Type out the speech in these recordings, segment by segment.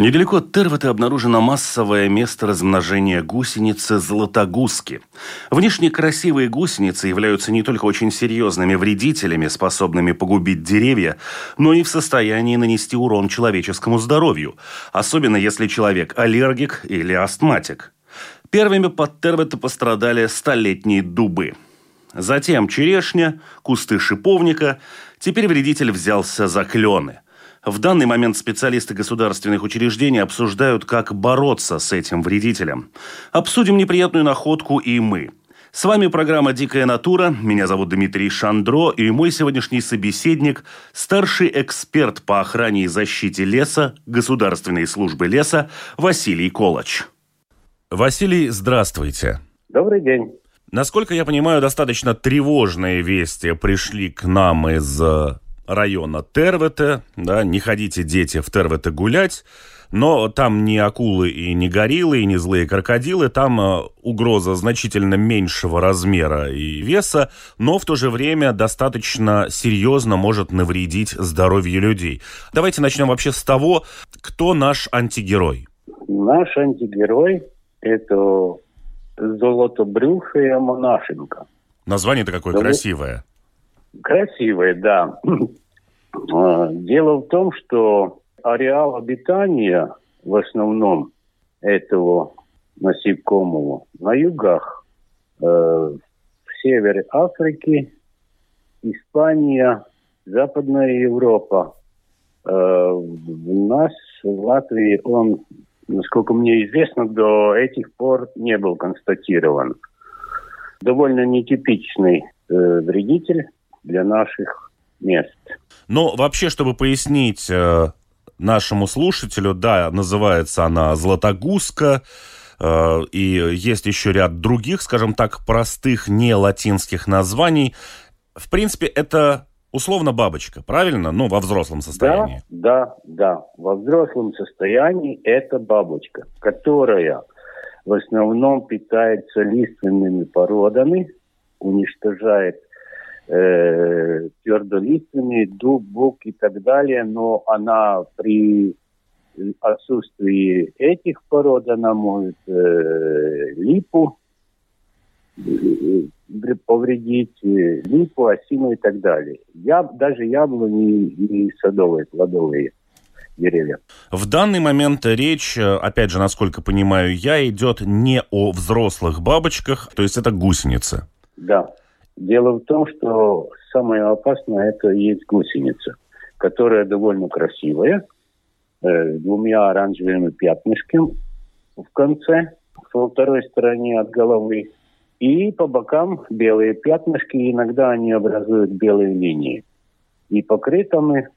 Недалеко от Тервата обнаружено массовое место размножения гусеницы златогуски. Внешне красивые гусеницы являются не только очень серьезными вредителями, способными погубить деревья, но и в состоянии нанести урон человеческому здоровью, особенно если человек аллергик или астматик. Первыми под Тервата пострадали столетние дубы. Затем черешня, кусты шиповника. Теперь вредитель взялся за клены – в данный момент специалисты государственных учреждений обсуждают, как бороться с этим вредителем. Обсудим неприятную находку и мы. С вами программа «Дикая натура». Меня зовут Дмитрий Шандро, и мой сегодняшний собеседник – старший эксперт по охране и защите леса Государственной службы леса Василий Колоч. Василий, здравствуйте. Добрый день. Насколько я понимаю, достаточно тревожные вести пришли к нам из э, района Тервете, да, не ходите, дети, в Тервете гулять, но там не акулы и не гориллы, и не злые крокодилы, там э, угроза значительно меньшего размера и веса, но в то же время достаточно серьезно может навредить здоровью людей. Давайте начнем вообще с того, кто наш антигерой. Наш антигерой – это золотобрюхая монашенка. Название-то какое Золот... красивое. Красивое, да. А, дело в том, что ареал обитания в основном этого насекомого на югах, э, в севере Африки, Испания, Западная Европа. Э, в нас, в Латвии, он, насколько мне известно, до этих пор не был констатирован. Довольно нетипичный э, вредитель для наших мест. Но вообще, чтобы пояснить э, нашему слушателю, да, называется она «Златогузка», э, и есть еще ряд других, скажем так, простых не латинских названий. В принципе, это условно бабочка, правильно? Ну, во взрослом состоянии. Да, да, да. Во взрослом состоянии это бабочка, которая в основном питается лиственными породами, уничтожает э, твердолиственный, дуб, бук и так далее, но она при отсутствии этих пород, она может э, липу э, повредить, э, липу, осину и так далее. Я, даже яблони и садовые, плодовые деревья. В данный момент речь, э, опять же, насколько понимаю я, идет не о взрослых бабочках, то есть это гусеницы. Да. Дело в том, что самое опасное это есть гусеница, которая довольно красивая, э, двумя оранжевыми пятнышками в конце, со второй стороне от головы, и по бокам белые пятнышки, иногда они образуют белые линии, и покрытыми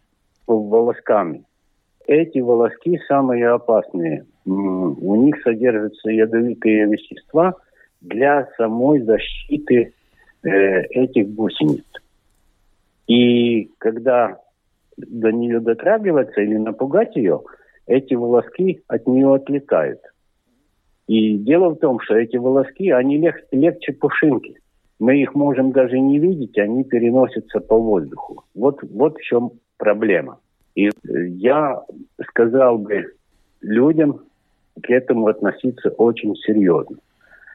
волосками. Эти волоски самые опасные. У них содержатся ядовитые вещества для самой защиты этих гусениц. И когда до нее дотрагиваться или напугать ее, эти волоски от нее отлетают. И дело в том, что эти волоски, они лег, легче пушинки. Мы их можем даже не видеть, они переносятся по воздуху. Вот, вот в чем проблема. И я сказал бы людям к этому относиться очень серьезно.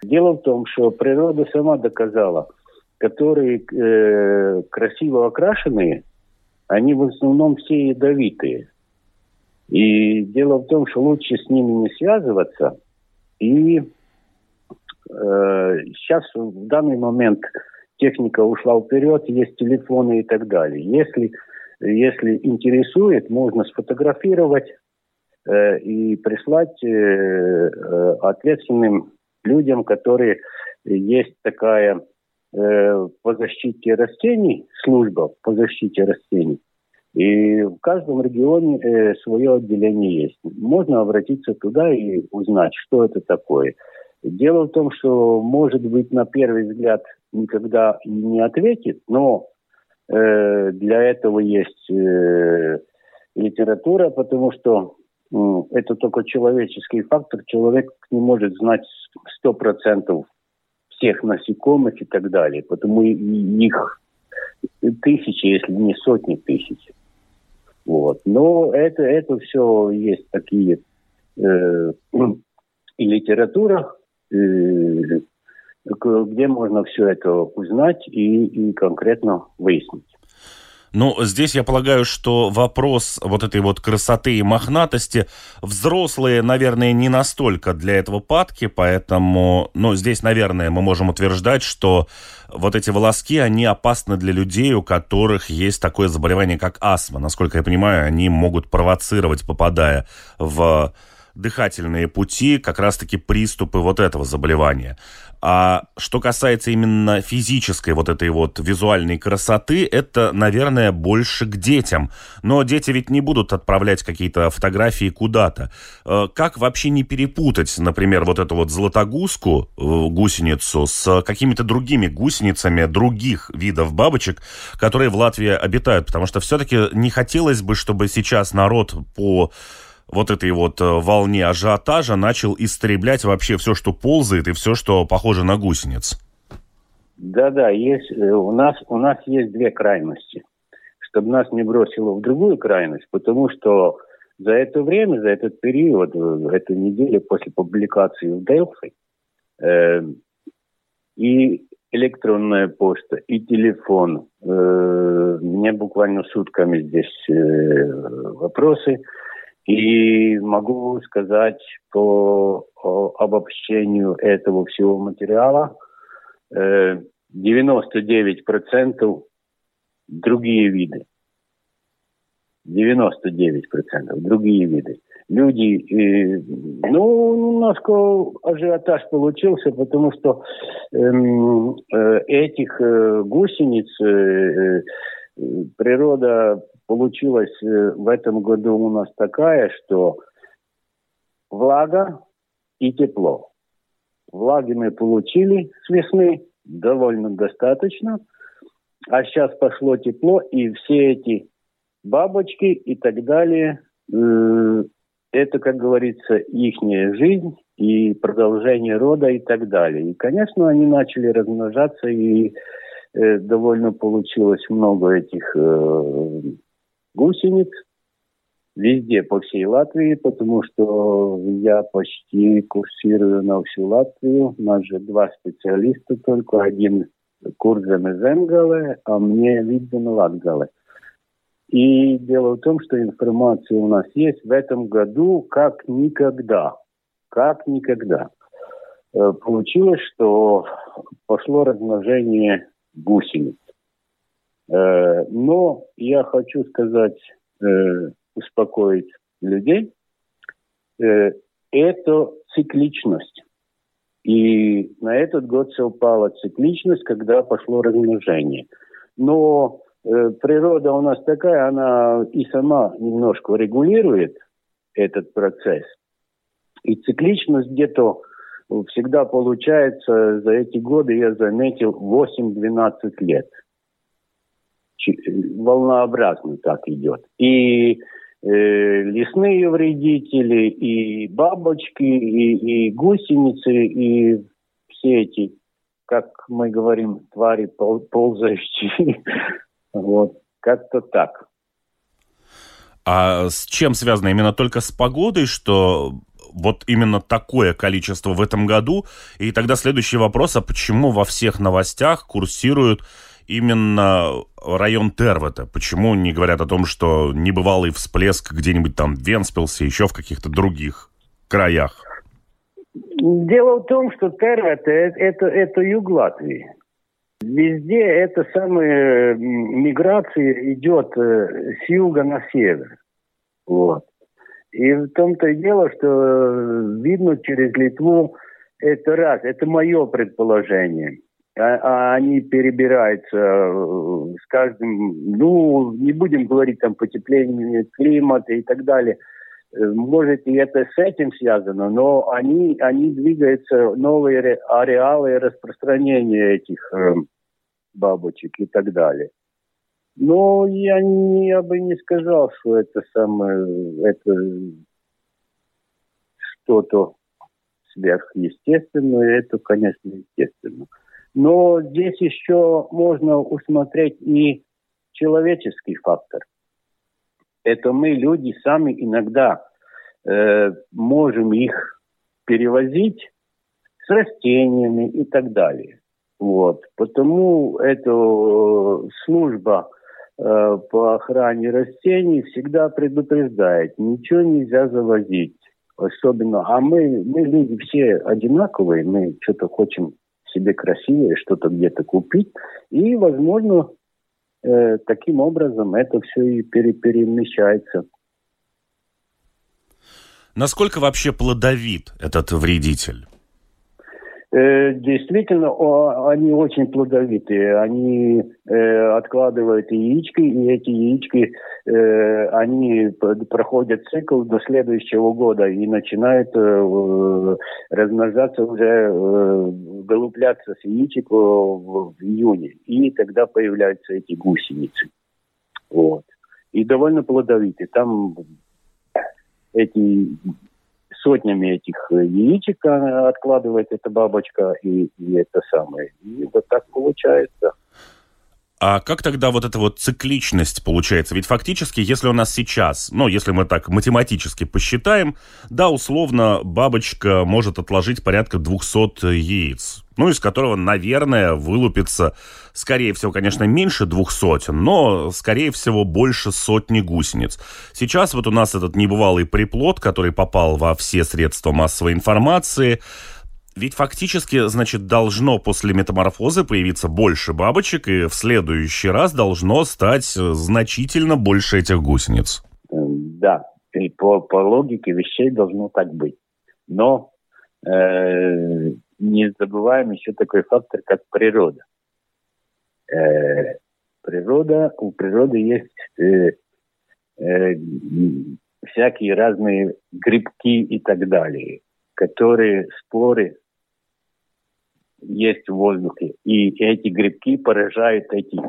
Дело в том, что природа сама доказала, которые э, красиво окрашенные, они в основном все ядовитые. И дело в том, что лучше с ними не связываться. И э, сейчас в данный момент техника ушла вперед, есть телефоны и так далее. Если, если интересует, можно сфотографировать э, и прислать э, э, ответственным людям, которые есть такая Э, по защите растений, служба по защите растений, И в каждом регионе э, свое отделение есть. Можно обратиться туда и узнать, что это такое. Дело в том, что, может быть, на первый взгляд никогда не ответит, но э, для этого есть э, литература, потому что э, это только человеческий фактор. Человек не может знать сто процентов всех насекомых и так далее. Потому их тысячи, если не сотни тысяч. Вот. Но это, это все есть такие э, и литература, э, где можно все это узнать и, и конкретно выяснить. Ну, здесь я полагаю, что вопрос вот этой вот красоты и мохнатости взрослые, наверное, не настолько для этого падки, поэтому, ну, здесь, наверное, мы можем утверждать, что вот эти волоски, они опасны для людей, у которых есть такое заболевание, как астма. Насколько я понимаю, они могут провоцировать, попадая в дыхательные пути, как раз-таки приступы вот этого заболевания. А что касается именно физической вот этой вот визуальной красоты, это, наверное, больше к детям. Но дети ведь не будут отправлять какие-то фотографии куда-то. Э, как вообще не перепутать, например, вот эту вот золотогуску, э, гусеницу, с какими-то другими гусеницами других видов бабочек, которые в Латвии обитают? Потому что все-таки не хотелось бы, чтобы сейчас народ по вот этой вот э, волне ажиотажа начал истреблять вообще все, что ползает и все, что похоже на гусениц. Да-да, есть, э, у, нас, у нас есть две крайности. Чтобы нас не бросило в другую крайность, потому что за это время, за этот период, э, эту неделю после публикации в Delphi, э, и электронная почта, и телефон. Э, мне буквально сутками здесь э, вопросы – и могу сказать по обобщению этого всего материала, 99% э, другие виды. 99% другие виды. Люди, э, ну, немножко ажиотаж получился, потому что эм, э, этих гусениц природа получилась э, в этом году у нас такая, что влага и тепло. Влаги мы получили с весны довольно достаточно, а сейчас пошло тепло, и все эти бабочки и так далее, э, это, как говорится, их жизнь и продолжение рода и так далее. И, конечно, они начали размножаться, и э, довольно получилось много этих гусениц везде, по всей Латвии, потому что я почти курсирую на всю Латвию. У нас же два специалиста только, один Курзем и Земгале, а мне видно Латгале. И дело в том, что информация у нас есть в этом году как никогда. Как никогда. Э, получилось, что пошло размножение гусениц. Э, но я хочу сказать, э, успокоить людей, э, это цикличность. И на этот год совпала цикличность, когда пошло размножение. Но природа у нас такая, она и сама немножко регулирует этот процесс. И цикличность где-то всегда получается за эти годы, я заметил, 8-12 лет – волнообразно так идет. И э, лесные вредители, и бабочки, и, и гусеницы, и все эти, как мы говорим, твари пол, ползающие. вот, как-то так. А с чем связано? Именно только с погодой, что вот именно такое количество в этом году? И тогда следующий вопрос, а почему во всех новостях курсируют именно район Тервата? Почему не говорят о том, что небывалый всплеск где-нибудь там в Венспилсе, еще в каких-то других краях? Дело в том, что Тервата это, это, это юг Латвии. Везде эта самая миграция идет э, с юга на север. Вот. И в том-то и дело, что э, видно через Литву это раз, это мое предположение. А, а они перебираются э, с каждым, ну, не будем говорить там потепление климата и так далее. Э, может, и это с этим связано, но они, они двигаются, новые ареалы распространения этих э, бабочек и так далее. Но я, не, я бы не сказал, что это самое, это что-то сверхъестественное, это, конечно, естественно. Но здесь еще можно усмотреть и человеческий фактор. Это мы, люди, сами иногда э, можем их перевозить с растениями и так далее. Вот. Потому эта э, служба э, по охране растений всегда предупреждает, ничего нельзя завозить. Особенно, а мы, мы люди все одинаковые, мы что-то хотим себе красивое, что-то где-то купить. И, возможно, э, таким образом это все и пере перемещается. Насколько вообще плодовит этот вредитель? Э, действительно, они очень плодовитые. Они э, откладывают яички, и эти яички, э, они проходят цикл до следующего года и начинают размножаться уже, вылупляться с яичек в июне. И тогда появляются эти гусеницы. Вот. И довольно плодовитые. Там эти сотнями этих э, яичек откладывает эта бабочка, и, и это самое. И вот так получается. А как тогда вот эта вот цикличность получается? Ведь фактически, если у нас сейчас, ну, если мы так математически посчитаем, да, условно, бабочка может отложить порядка 200 яиц, ну, из которого, наверное, вылупится, скорее всего, конечно, меньше двух сотен, но, скорее всего, больше сотни гусениц. Сейчас вот у нас этот небывалый приплод, который попал во все средства массовой информации, ведь фактически, значит, должно после метаморфозы появиться больше бабочек, и в следующий раз должно стать э, значительно больше этих гусениц. Да, и по, по логике вещей должно так быть. Но э, не забываем еще такой фактор, как природа. Э, природа, у природы есть э, э, всякие разные грибки и так далее, которые споры есть в воздухе. И эти грибки поражают этих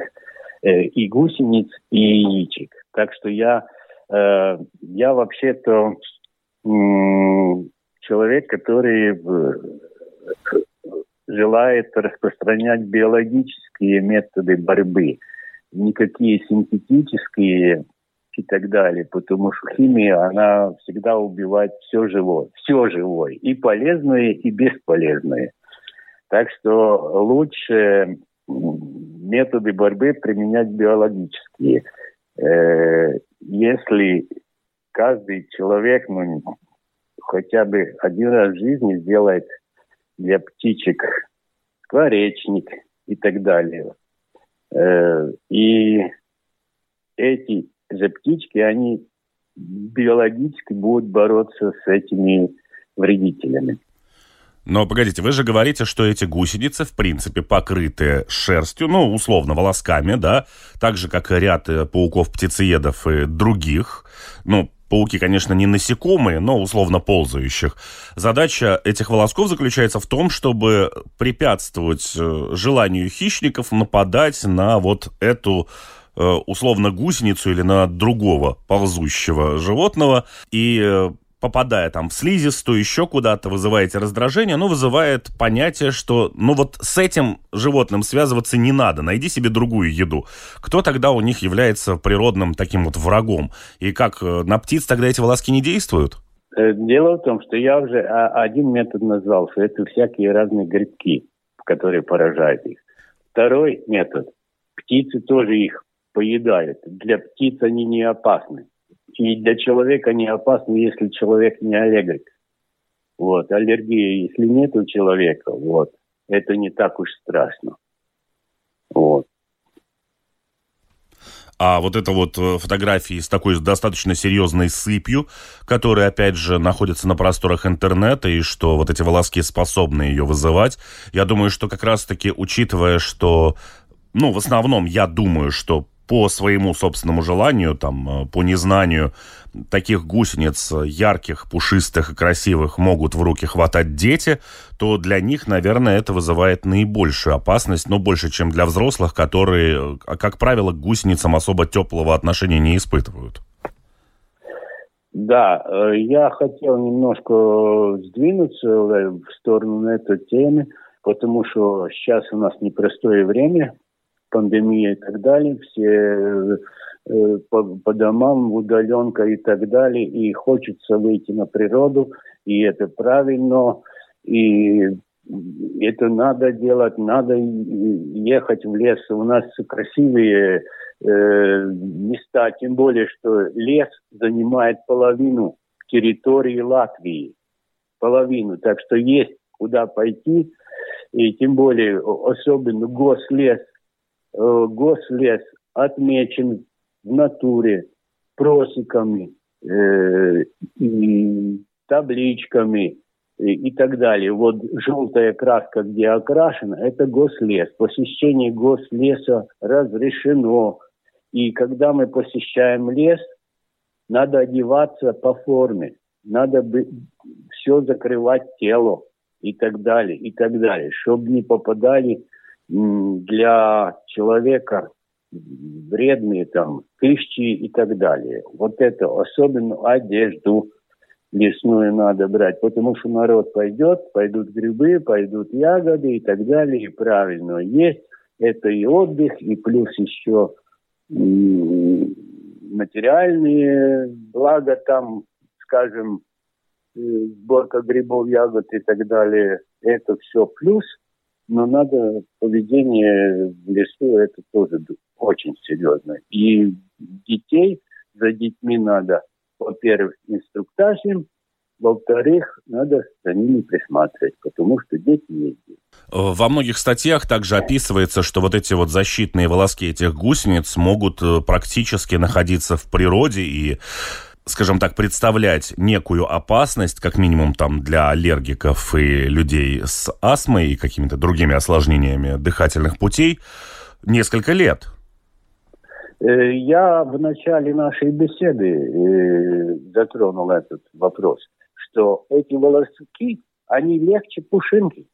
э, и гусениц, и яичек. Так что я, э, я вообще-то э, человек, который э, желает распространять биологические методы борьбы, никакие синтетические и так далее, потому что химия, она всегда убивает все живое, все живое, и полезное, и бесполезное. Так что лучше методы борьбы применять биологические. Э, если каждый человек ну, хотя бы один раз в жизни сделает для птичек скворечник и так далее. Э, и эти же птички, они биологически будут бороться с этими вредителями. Но погодите, вы же говорите, что эти гусеницы, в принципе, покрыты шерстью, ну, условно, волосками, да, так же, как и ряд э, пауков-птицеедов и других. Ну, Пауки, конечно, не насекомые, но условно ползающих. Задача этих волосков заключается в том, чтобы препятствовать э, желанию хищников нападать на вот эту э, условно гусеницу или на другого ползущего животного. И попадая там в слизистую, еще куда-то, вызываете раздражение, но вызывает понятие, что ну вот с этим животным связываться не надо, найди себе другую еду. Кто тогда у них является природным таким вот врагом? И как, э, на птиц тогда эти волоски не действуют? Э, дело в том, что я уже а, один метод назвал, что это всякие разные грибки, которые поражают их. Второй метод. Птицы тоже их поедают. Для птиц они не опасны и для человека не опасно, если человек не аллергик. Вот, аллергии, если нет у человека, вот, это не так уж страшно. Вот. А вот это вот э, фотографии с такой достаточно серьезной сыпью, которая, опять же, находится на просторах интернета, и что вот эти волоски способны ее вызывать, я думаю, что как раз-таки, учитывая, что, ну, в основном, я думаю, что по своему собственному желанию, там, э, по незнанию, таких гусениц ярких, пушистых и красивых могут в руки хватать дети, то для них, наверное, это вызывает наибольшую опасность, но больше, чем для взрослых, которые, э, как правило, к гусеницам особо теплого отношения не испытывают. Да, э, я хотел немножко сдвинуться в сторону этой темы, потому что сейчас у нас непростое время, пандемия и так далее, все э, по, по домам, удаленка и так далее, и хочется выйти на природу, и это правильно, и это надо делать, надо ехать в лес. У нас красивые э, места, тем более, что лес занимает половину территории Латвии, половину, так что есть куда пойти, и тем более особенно гослес – гослес отмечен в натуре просеками э, и табличками и, и так далее. Вот желтая краска, где окрашена, это гослес. Посещение гослеса разрешено. И когда мы посещаем лес, надо одеваться по форме, надо бы все закрывать тело и так далее, и так далее, чтобы не попадали для человека вредные там пищи и так далее. Вот это особенно одежду лесную надо брать, потому что народ пойдет, пойдут грибы, пойдут ягоды и так далее, и правильно есть. Это и отдых, и плюс еще материальные блага там, скажем, э, сборка грибов, ягод и так далее. Это все плюс – но надо поведение в лесу это тоже очень серьезно. И детей за детьми надо, во-первых, инструктаж им, во-вторых, надо за ними присматривать, потому что дети есть дети. Во многих статьях также описывается, что вот эти вот защитные волоски этих гусениц могут э, практически находиться в природе и скажем так, представлять некую опасность, как минимум там для аллергиков и людей с астмой и какими-то другими осложнениями дыхательных путей несколько лет. Э, я в начале нашей беседы э, затронул этот вопрос, что эти волоски, они легче пушинки.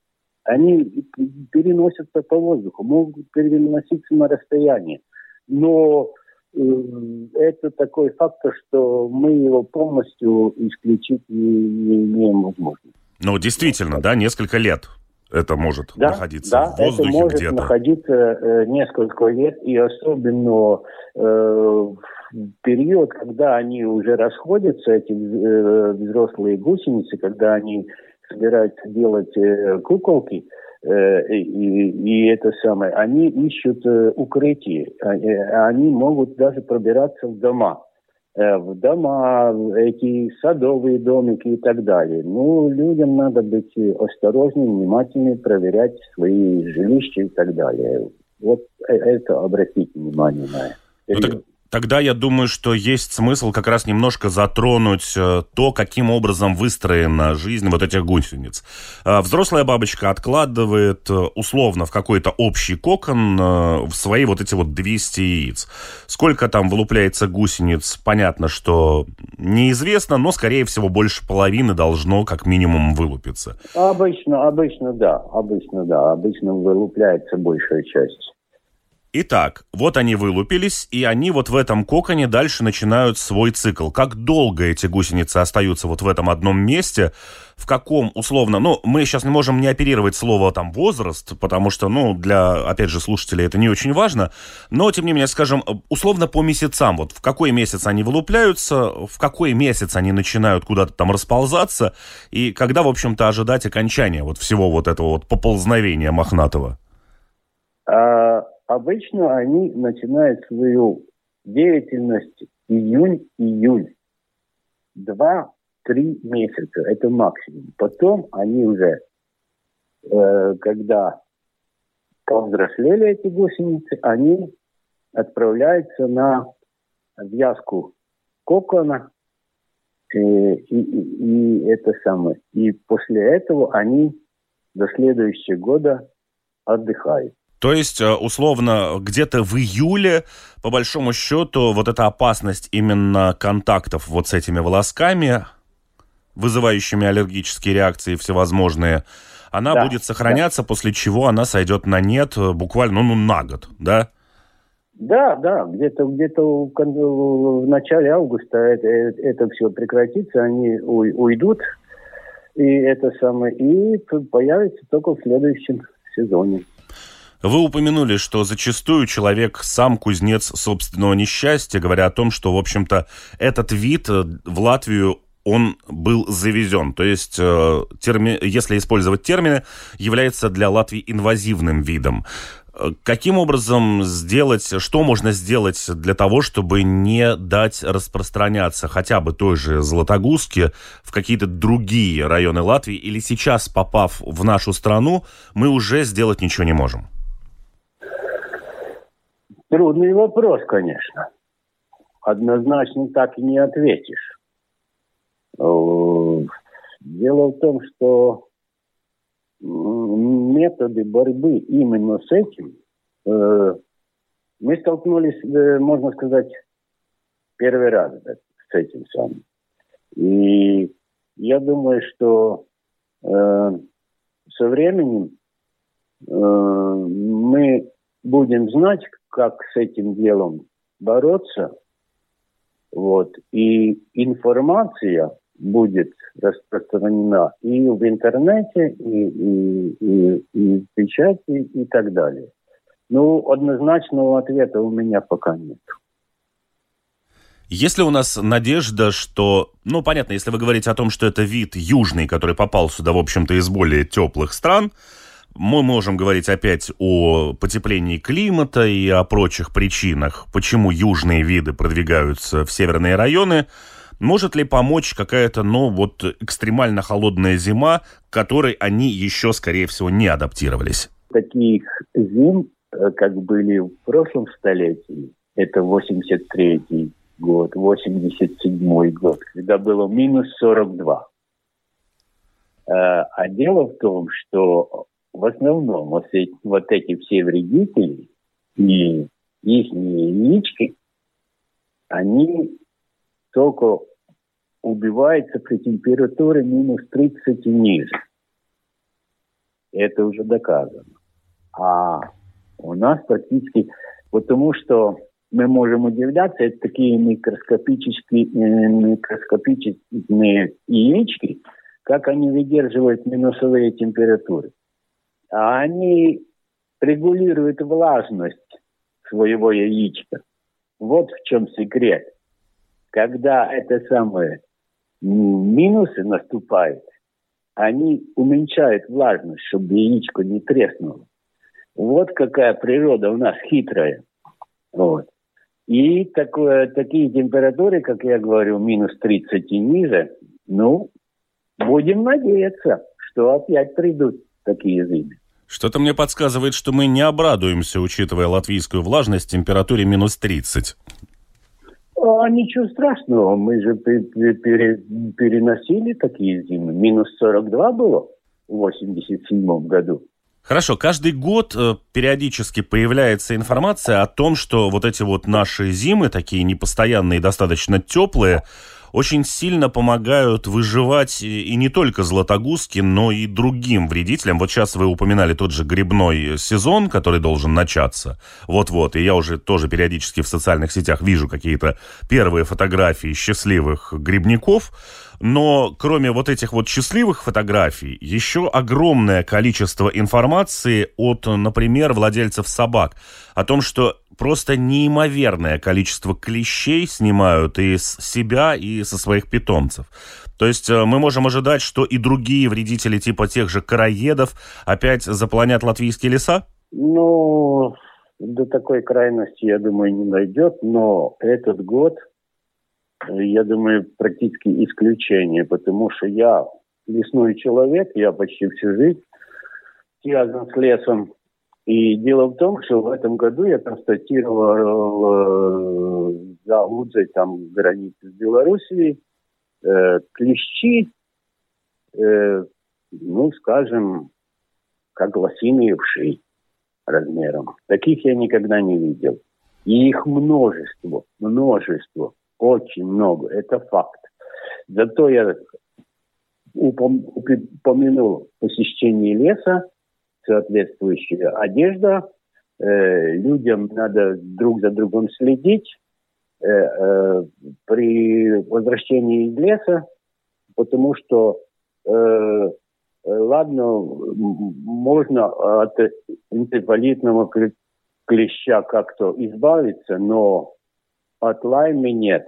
Они переносятся по воздуху, могут переноситься на расстояние. Но это такой фактор, что мы его полностью исключить не, не имеем возможности. Ну, действительно, да, несколько лет это может да, находиться да, в воздухе это может где-то. находиться э, несколько лет, и особенно э, в период, когда они уже расходятся, эти э, взрослые гусеницы, когда они собираются делать э, куколки, Э, и, и это самое, они ищут э, укрытие, а, э, они могут даже пробираться в дома, в дома, эти садовые домики и так далее. Ну, людям надо быть осторожными, внимательными, проверять свои жилища и так далее. Вот это обратите внимание на это. Ну, так, Тогда я думаю, что есть смысл как раз немножко затронуть э, то, каким образом выстроена жизнь вот этих гусениц. Э, взрослая бабочка откладывает э, условно в какой-то общий кокон в свои вот эти вот 200 яиц. Сколько там вылупляется гусениц, понятно, что неизвестно, но, скорее всего, больше половины должно как минимум вылупиться. Обычно, обычно да, обычно да, обычно вылупляется большая часть. Итак, вот они вылупились, и они вот в этом коконе дальше начинают свой цикл. Как долго эти гусеницы остаются вот в этом одном месте, в каком условно, ну, мы сейчас не можем не оперировать слово там возраст, потому что, ну, для, опять же, слушателей это не очень важно, но, тем не менее, скажем, условно по месяцам, вот в какой месяц они вылупляются, в какой месяц они начинают куда-то там расползаться, и когда, в общем-то, ожидать окончания вот всего вот этого вот поползновения мохнатого? А обычно они начинают свою деятельность июнь-июль. Два-три месяца, это максимум. Потом они уже, э, когда повзрослели эти гусеницы, они отправляется на вязку кокона, и, э, и, и это самое. И после этого они до следующего года отдыхают. То есть, э, условно, где-то в июле, по большому счету, вот эта опасность именно контактов вот с этими волосками, вызывающими аллергические реакции всевозможные, она да, будет сохраняться, да. после чего она сойдет на нет э, буквально ну, на год, да? Да, да, где-то где-то в начале августа это, это все прекратится, они уйдут, и это самое, и появится только в следующем сезоне. Вы упомянули, что зачастую человек сам кузнец собственного несчастья, говоря о том, что, в общем-то, этот вид э, в Латвию он был завезен. То есть, э, терми, если использовать термины, является для Латвии инвазивным видом. Э, каким образом сделать, что можно сделать для того, чтобы не дать распространяться хотя бы той же Златогузке в какие-то другие районы Латвии? Или сейчас, попав в нашу страну, мы уже сделать ничего не можем? Трудный вопрос, конечно. Однозначно так и не ответишь. Э, дело в том, что методы борьбы именно с этим э, мы столкнулись, э, можно сказать, первый раз с этим самым. И я думаю, что со временем мы будем знать, как с этим делом бороться. Вот. И информация будет распространена и в интернете, и, и, и, и в печати, и так далее. Ну, однозначного ответа у меня пока нет. Есть ли у нас надежда, что, ну, понятно, если вы говорите о том, что это вид южный, который попал сюда, в общем-то, из более теплых стран, мы можем говорить опять о потеплении климата и о прочих причинах, почему южные виды продвигаются в северные районы. Может ли помочь какая-то, ну, вот экстремально холодная зима, к которой они еще, скорее всего, не адаптировались? Таких зим, э, как были в прошлом столетии, это 83 год, 87 год, когда было минус 42. Э, а дело в том, что в основном вот эти, все вредители и их яички, они только убиваются при температуре минус 30 и ниже. Это уже доказано. А у нас практически, потому что мы можем удивляться, это такие микроскопические, э, микроскопические яички, как они выдерживают минусовые температуры. А они регулируют влажность своего яичка. Вот в чем секрет. Когда это самое минусы наступают, они уменьшают влажность, чтобы яичко не треснуло. Вот какая природа у нас хитрая. Вот. И такое, такие температуры, как я говорю, минус 30 и ниже, ну, будем надеяться, что опять придут такие зимы. Что-то мне подсказывает, что мы не обрадуемся, учитывая латвийскую влажность, температуре минус 30. А ничего страшного, мы же пере, переносили такие зимы. Минус 42 было в 87 году. Хорошо, каждый год э, периодически появляется информация о том, что вот эти вот наши зимы, такие непостоянные, достаточно теплые, очень сильно помогают выживать и не только златогузки, но и другим вредителям. Вот сейчас вы упоминали тот же грибной сезон, который должен начаться. Вот-вот. И я уже тоже периодически в социальных сетях вижу какие-то первые фотографии счастливых грибников. Но кроме вот этих вот счастливых фотографий, еще огромное количество информации от, например, владельцев собак о том, что просто неимоверное количество клещей снимают и с себя, и со своих питомцев. То есть э, мы можем ожидать, что и другие вредители типа тех же короедов опять заполонят латвийские леса? Ну, до такой крайности, я думаю, не дойдет, но этот год – я думаю, практически исключение, потому что я лесной человек, я почти всю жизнь связан с лесом. И дело в том, что в этом году я констатировал э, за Лудзой, там границы с Белоруссией, э, клещи, э, ну, скажем, как лосиные вши размером. Таких я никогда не видел. И их множество, множество, очень много. Это факт. Зато я упомянул посещение леса, соответствующая одежда. Э, людям надо друг за другом следить. Э, э, при возвращении из леса, потому что ладно, можно от энцефалитного клеща как-то избавиться, но от лайма нет.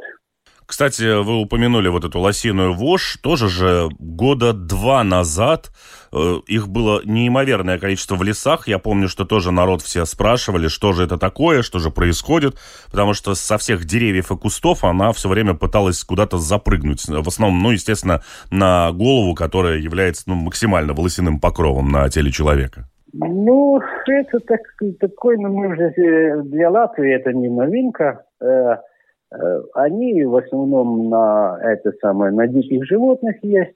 Кстати, вы упомянули вот эту лосиную вошь. Тоже же года два назад э, их было неимоверное количество в лесах. Я помню, что тоже народ все спрашивали, что же это такое, что же происходит. Потому что со всех деревьев и кустов она все время пыталась куда-то запрыгнуть. В основном, ну, естественно, на голову, которая является ну, максимально волосяным покровом на теле человека. Ну, это так, такой, ну, мы уже э, для Латвии это не новинка. Э, они в основном на это самое, на диких животных есть.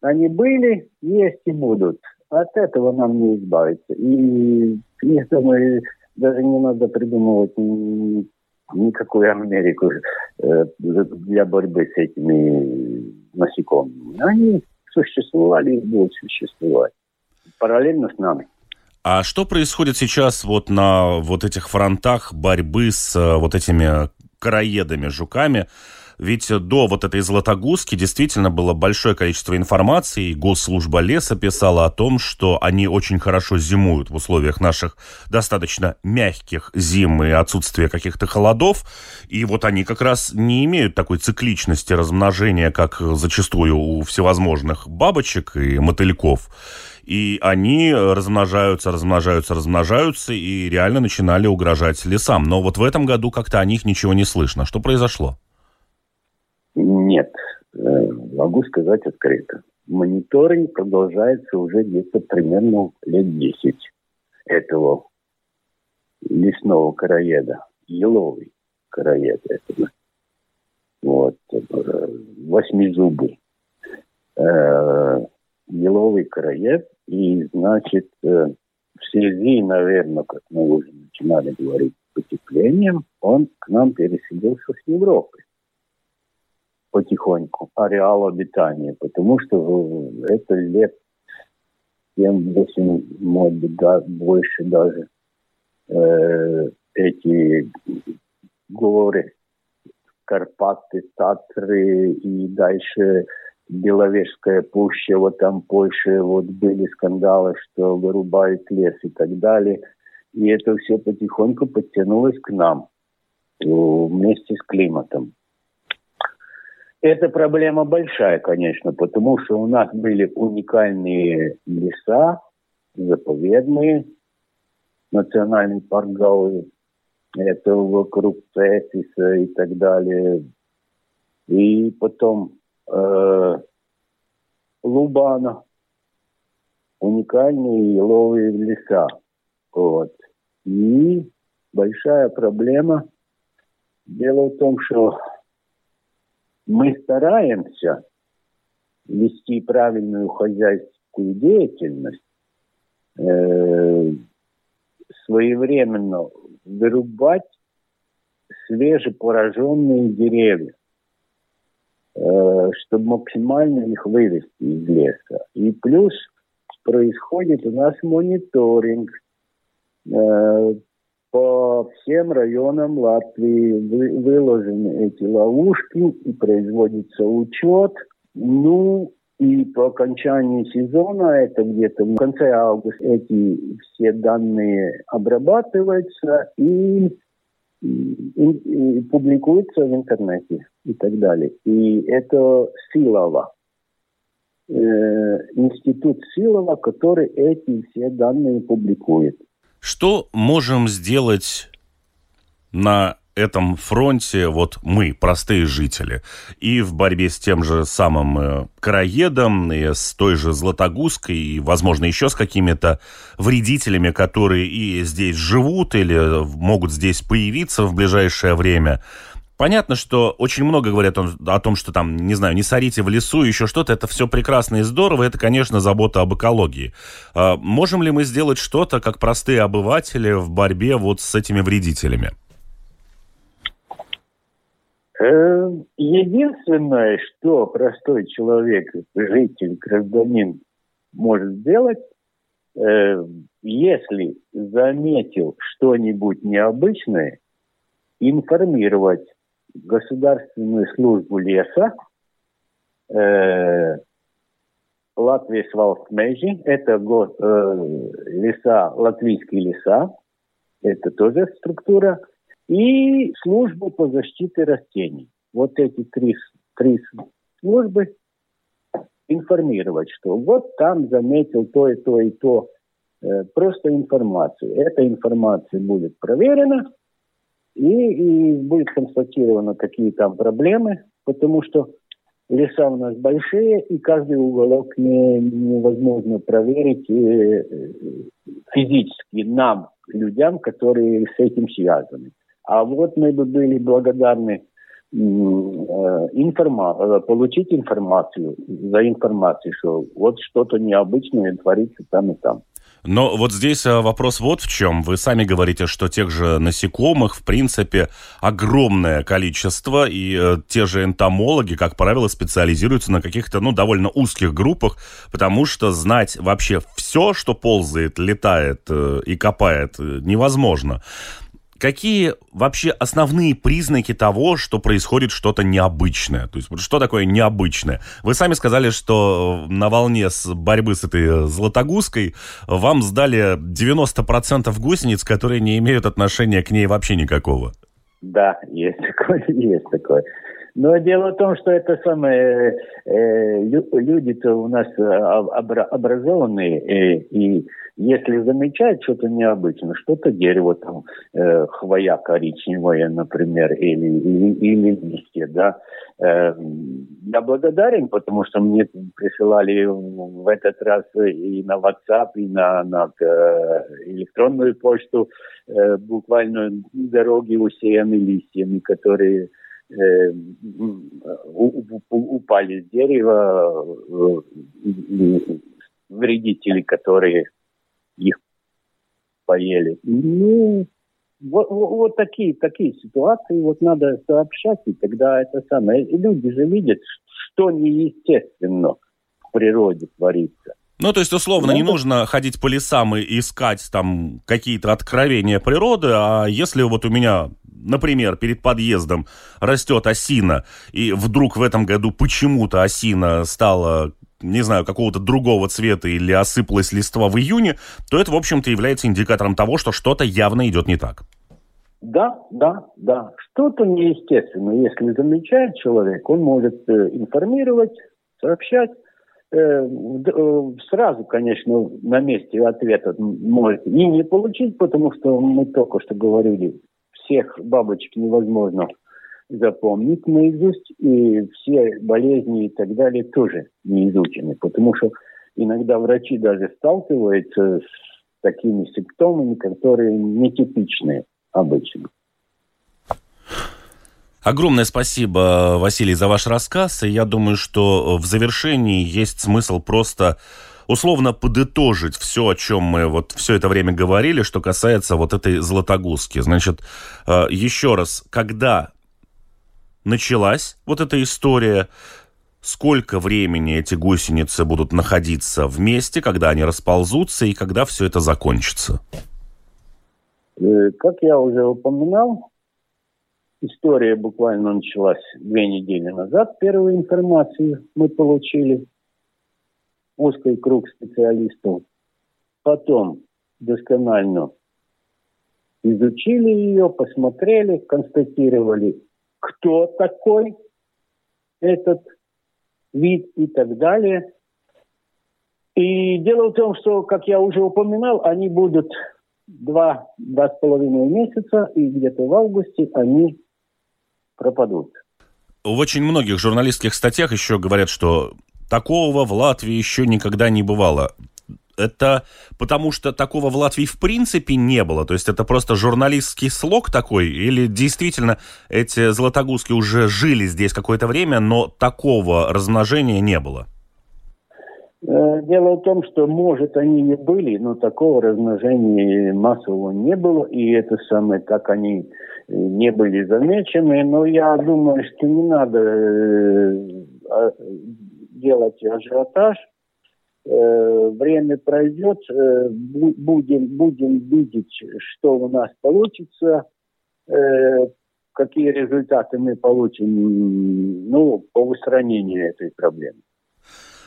Они были, есть и будут. От этого нам не избавиться. И я думаю, даже не надо придумывать никакую Америку э, для борьбы с этими насекомыми. Они существовали и будут существовать параллельно с нами. А что происходит сейчас вот на вот этих фронтах борьбы с э, вот этими короедами, жуками. Ведь до вот этой Златогузки действительно было большое количество информации, и Госслужба леса писала о том, что они очень хорошо зимуют в условиях наших достаточно мягких зим и отсутствия каких-то холодов. И вот они как раз не имеют такой цикличности размножения, как зачастую у всевозможных бабочек и мотыльков. И они размножаются, размножаются, размножаются и реально начинали угрожать лесам. Но вот в этом году как-то о них ничего не слышно. Что произошло? Нет, э, могу сказать открыто. Мониторинг продолжается уже где-то примерно лет 10 этого лесного короеда, еловый короед этого. Вот, э, восьмизубый. Э, еловый короед. И, значит, э, в связи, наверное, как мы уже начинали говорить, с потеплением, он к нам переселился с Европы. Потихоньку, ареал обитания, потому что это лет 7-8, может быть, да, больше даже э, эти горы, Карпаты, Татры и дальше Беловежская пуща, вот там Польша, вот были скандалы, что вырубают лес и так далее. И это все потихоньку подтянулось к нам вместе с климатом. Это проблема большая, конечно, потому что у нас были уникальные леса, заповедные, национальный парк Гауи, это вокруг Цесиса и так далее. И потом Лубана, уникальные еловые леса. Вот. И большая проблема. Дело в том, что мы стараемся вести правильную хозяйственную деятельность, э, своевременно вырубать свежепораженные деревья. Э, чтобы максимально их вывести из леса. И плюс происходит у нас мониторинг э, по всем районам Латвии выложены эти ловушки и производится учет. Ну и по окончании сезона, это где-то в конце августа, эти все данные обрабатываются и и, публикуется в интернете и так далее. И это Силова, э, институт Силова, который эти все данные публикует. Что можем сделать на этом фронте вот мы, простые жители, и в борьбе с тем же самым э, караедом, и с той же Златогузкой, и, возможно, еще с какими-то вредителями, которые и здесь живут, или могут здесь появиться в ближайшее время – Понятно, что очень много говорят о, о том, что там, не знаю, не сорите в лесу, еще что-то. Это все прекрасно и здорово. Это, конечно, забота об экологии. А можем ли мы сделать что-то, как простые обыватели, в борьбе вот с этими вредителями? Э, единственное, что простой человек, житель, гражданин может сделать, э, если заметил что-нибудь необычное, информировать государственную службу леса, э, Латвия Свалстмежи, это леса, латвийские леса, это тоже структура, и службу по защите растений. Вот эти три, три службы информировать, что вот там заметил то и то и то, э, просто информацию. Эта информация будет проверена, и, и будет констатировано, какие там проблемы, потому что леса у нас большие, и каждый уголок не, невозможно проверить э, физически нам, людям, которые с этим связаны. А вот мы бы были благодарны э, информа э, получить информацию, за информацию, что вот что-то необычное творится там и там. Но вот здесь э, вопрос вот в чем. Вы сами говорите, что тех же насекомых, в принципе, огромное количество, и те же энтомологи, как правило, специализируются на каких-то, ну, довольно узких группах, потому что знать вообще все, что ползает, летает и копает, невозможно. Какие вообще основные признаки того, что происходит что-то необычное? То есть что такое необычное? Вы сами сказали, что на волне с борьбы с этой златогузкой вам сдали 90% гусениц, которые не имеют отношения к ней вообще никакого. Да, есть такое, есть такое. Но дело в том, что это самое, э, люди-то у нас э, образованные, э, и если замечают что-то необычное, что-то дерево там, э, хвоя коричневая, например, или, или, или листья, да, э, я благодарен, потому что мне присылали в этот раз и на WhatsApp, и на, на э, электронную почту э, буквально дороги усеяны листьями, которые э, упали с дерева, э, вредители, которые их поели. Ну, вот, вот такие, такие ситуации вот надо сообщать, и тогда это самое. И люди же видят, что неестественно в природе творится. Ну, то есть, условно, не нужно ходить по лесам и искать там какие-то откровения природы, а если вот у меня, например, перед подъездом растет осина, и вдруг в этом году почему-то осина стала не знаю, какого-то другого цвета или осыпалась листва в июне, то это, в общем-то, является индикатором того, что что-то явно идет не так. Да, да, да. Что-то неестественно. Если замечает человек, он может э, информировать, сообщать. Э, э, сразу, конечно, на месте ответа может и не получить, потому что мы только что говорили, всех бабочек невозможно запомнить наизусть, и все болезни и так далее тоже не изучены, потому что иногда врачи даже сталкиваются с такими симптомами, которые нетипичные обычно. Огромное спасибо, Василий, за ваш рассказ. И я думаю, что в завершении есть смысл просто условно подытожить все, о чем мы вот все это время говорили, что касается вот этой златогузки. Значит, э, еще раз, когда началась вот эта история, сколько времени эти гусеницы будут находиться вместе, когда они расползутся и когда все это закончится? Э, как я уже упоминал, история буквально началась две недели назад. Первую информацию мы получили. Узкий круг специалистов. Потом досконально изучили ее, посмотрели, констатировали кто такой этот вид и так далее. И дело в том, что, как я уже упоминал, они будут два, два с половиной месяца, и где-то в августе они пропадут. В очень многих журналистских статьях еще говорят, что такого в Латвии еще никогда не бывало. Это потому что такого в Латвии в принципе не было? То есть это просто журналистский слог такой? Или действительно эти златогузки уже жили здесь какое-то время, но такого размножения не было? Э, дело в том, что, может, они и были, но такого размножения массового не было, и это самое, как они не были замечены, но я думаю, что не надо э, а, делать ажиотаж. Время пройдет, будем, будем видеть, что у нас получится, какие результаты мы получим ну, по устранению этой проблемы.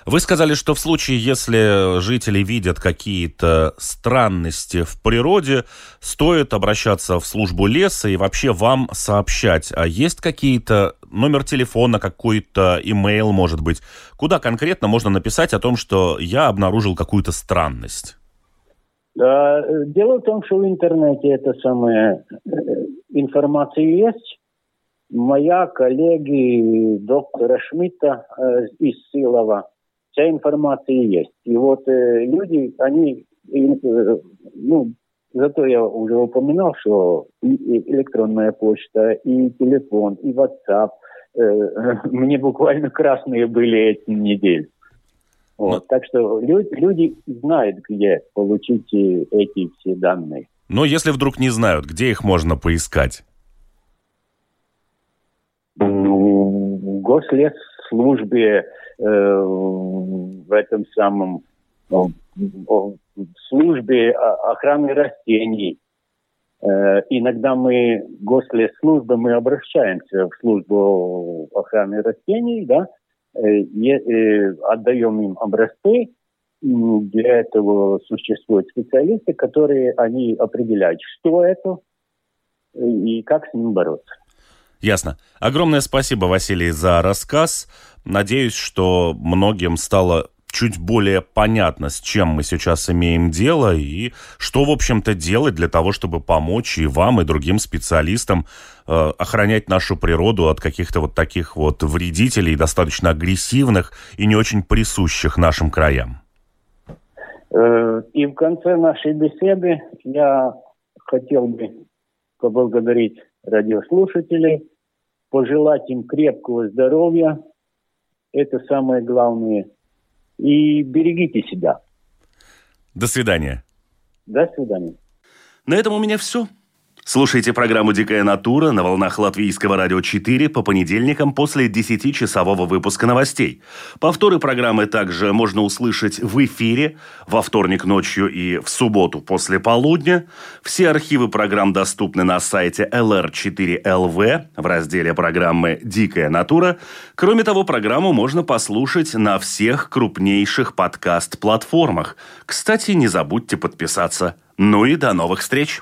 Вы сказали, что в случае, если жители видят какие-то странности в природе, стоит обращаться в службу леса и вообще вам сообщать. А есть какие-то номер телефона, какой-то имейл, может быть, куда конкретно можно написать о том, что я обнаружил какую-то странность? Дело в том, что в интернете эта самая э, информация есть. Моя коллеги доктора Шмидта э, из Силова вся информация есть. И вот э, люди, они, э, ну, зато я уже упоминал, что и, и электронная почта, и телефон, и WhatsApp, э, мне буквально красные были эти недели. Вот, Но... Так что люди, люди знают, где получить э, эти все данные. Но если вдруг не знают, где их можно поискать? Ну, в гослесслужбе Э, в этом самом в службе охраны растений. Э, иногда мы, гослесслужбы, мы обращаемся в службу охраны растений, да, э, отдаем им образцы, для этого существуют специалисты, которые они определяют, что это и как с ним бороться. Ясно. Огромное спасибо, Василий, за рассказ. Надеюсь, что многим стало чуть более понятно, с чем мы сейчас имеем дело и что, в общем-то, делать для того, чтобы помочь и вам, и другим специалистам э, охранять нашу природу от каких-то вот таких вот вредителей, достаточно агрессивных и не очень присущих нашим краям. Э, и в конце нашей беседы я хотел бы поблагодарить радиослушателей, пожелать им крепкого здоровья, это самое главное. И берегите себя. До свидания. До свидания. На этом у меня все. Слушайте программу «Дикая натура» на волнах Латвийского радио 4 по понедельникам после 10-часового выпуска новостей. Повторы программы также можно услышать в эфире во вторник ночью и в субботу после полудня. Все архивы программ доступны на сайте lr4lv в разделе программы «Дикая натура». Кроме того, программу можно послушать на всех крупнейших подкаст-платформах. Кстати, не забудьте подписаться. Ну и до новых встреч!